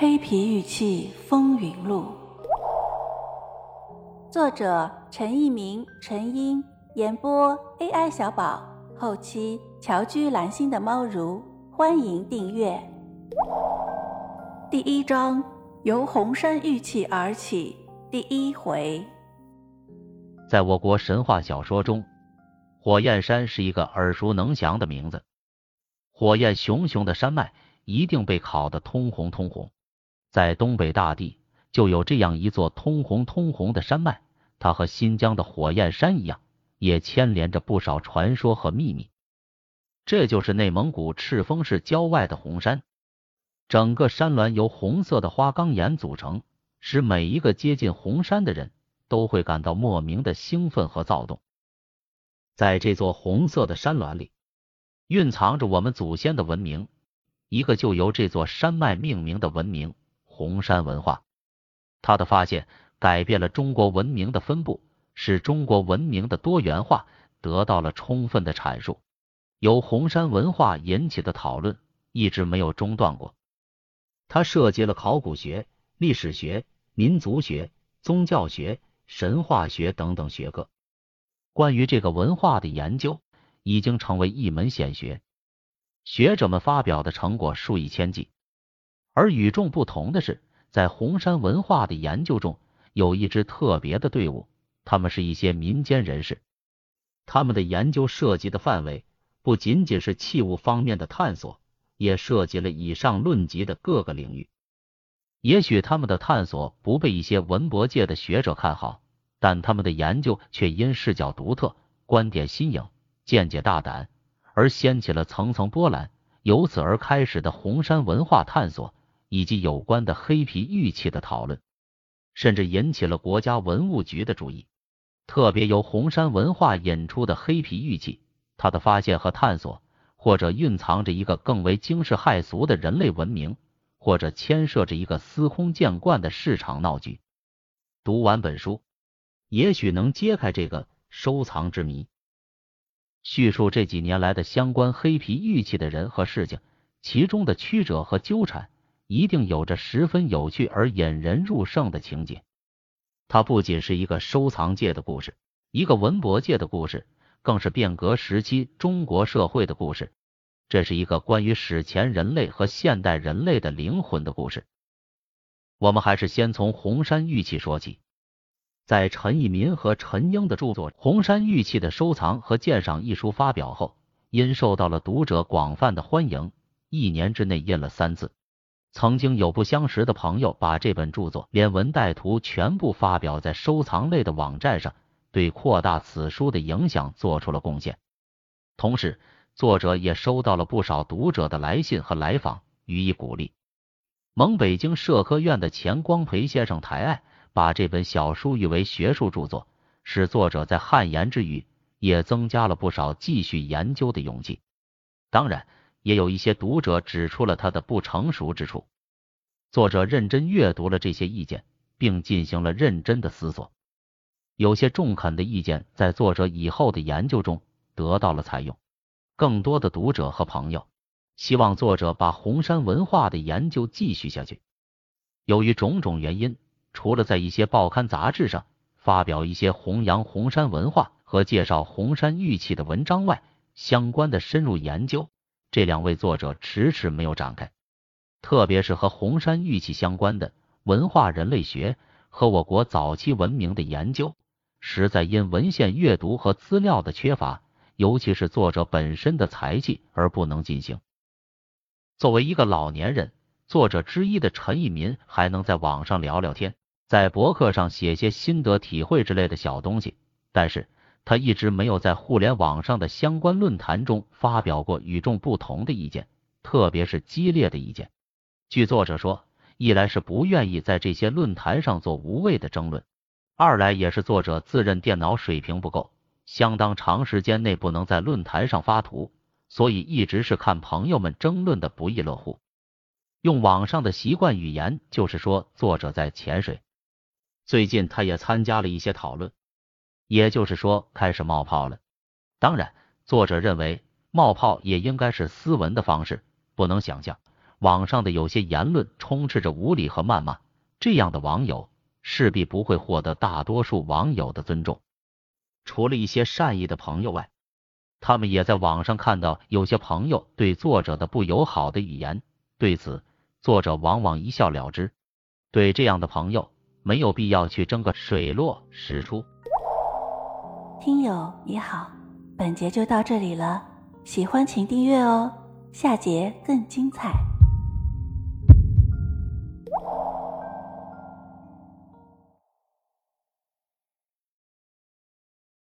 黑皮玉器风云录》，作者陈一鸣、陈英，演播 AI 小宝，后期乔居蓝心的猫如，欢迎订阅。第一章由红山玉器而起，第一回。在我国神话小说中，火焰山是一个耳熟能详的名字。火焰熊熊的山脉一定被烤得通红通红。在东北大地就有这样一座通红通红的山脉，它和新疆的火焰山一样，也牵连着不少传说和秘密。这就是内蒙古赤峰市郊外的红山，整个山峦由红色的花岗岩组成，使每一个接近红山的人都会感到莫名的兴奋和躁动。在这座红色的山峦里。蕴藏着我们祖先的文明，一个就由这座山脉命名的文明——红山文化。它的发现改变了中国文明的分布，使中国文明的多元化得到了充分的阐述。由红山文化引起的讨论一直没有中断过。它涉及了考古学、历史学、民族学、宗教学、神话学等等学科。关于这个文化的研究。已经成为一门显学，学者们发表的成果数以千计。而与众不同的是，在红山文化的研究中，有一支特别的队伍，他们是一些民间人士。他们的研究涉及的范围不仅仅是器物方面的探索，也涉及了以上论及的各个领域。也许他们的探索不被一些文博界的学者看好，但他们的研究却因视角独特、观点新颖。见解大胆，而掀起了层层波澜，由此而开始的红山文化探索，以及有关的黑皮玉器的讨论，甚至引起了国家文物局的注意。特别由红山文化引出的黑皮玉器，它的发现和探索，或者蕴藏着一个更为惊世骇俗的人类文明，或者牵涉着一个司空见惯的市场闹剧。读完本书，也许能揭开这个收藏之谜。叙述这几年来的相关黑皮玉器的人和事情，其中的曲折和纠缠，一定有着十分有趣而引人入胜的情节。它不仅是一个收藏界的故事，一个文博界的故事，更是变革时期中国社会的故事。这是一个关于史前人类和现代人类的灵魂的故事。我们还是先从红山玉器说起。在陈一民和陈英的著作《红山玉器的收藏和鉴赏》一书发表后，因受到了读者广泛的欢迎，一年之内印了三次。曾经有不相识的朋友把这本著作连文带图全部发表在收藏类的网站上，对扩大此书的影响做出了贡献。同时，作者也收到了不少读者的来信和来访，予以鼓励。蒙北京社科院的钱光培先生抬爱。把这本小书誉为学术著作，使作者在汗颜之余，也增加了不少继续研究的勇气。当然，也有一些读者指出了他的不成熟之处。作者认真阅读了这些意见，并进行了认真的思索。有些中肯的意见在作者以后的研究中得到了采用。更多的读者和朋友希望作者把红山文化的研究继续下去。由于种种原因。除了在一些报刊杂志上发表一些弘扬红山文化和介绍红山玉器的文章外，相关的深入研究，这两位作者迟迟没有展开。特别是和红山玉器相关的文化人类学和我国早期文明的研究，实在因文献阅读和资料的缺乏，尤其是作者本身的才气而不能进行。作为一个老年人，作者之一的陈一民还能在网上聊聊天。在博客上写些心得体会之类的小东西，但是他一直没有在互联网上的相关论坛中发表过与众不同的意见，特别是激烈的意见。据作者说，一来是不愿意在这些论坛上做无谓的争论，二来也是作者自认电脑水平不够，相当长时间内不能在论坛上发图，所以一直是看朋友们争论的不亦乐乎。用网上的习惯语言，就是说作者在潜水。最近他也参加了一些讨论，也就是说开始冒泡了。当然，作者认为冒泡也应该是斯文的方式，不能想象网上的有些言论充斥着无理和谩骂，这样的网友势必不会获得大多数网友的尊重。除了一些善意的朋友外，他们也在网上看到有些朋友对作者的不友好的语言，对此作者往往一笑了之。对这样的朋友，没有必要去争个水落石出。听友你好，本节就到这里了，喜欢请订阅哦，下节更精彩。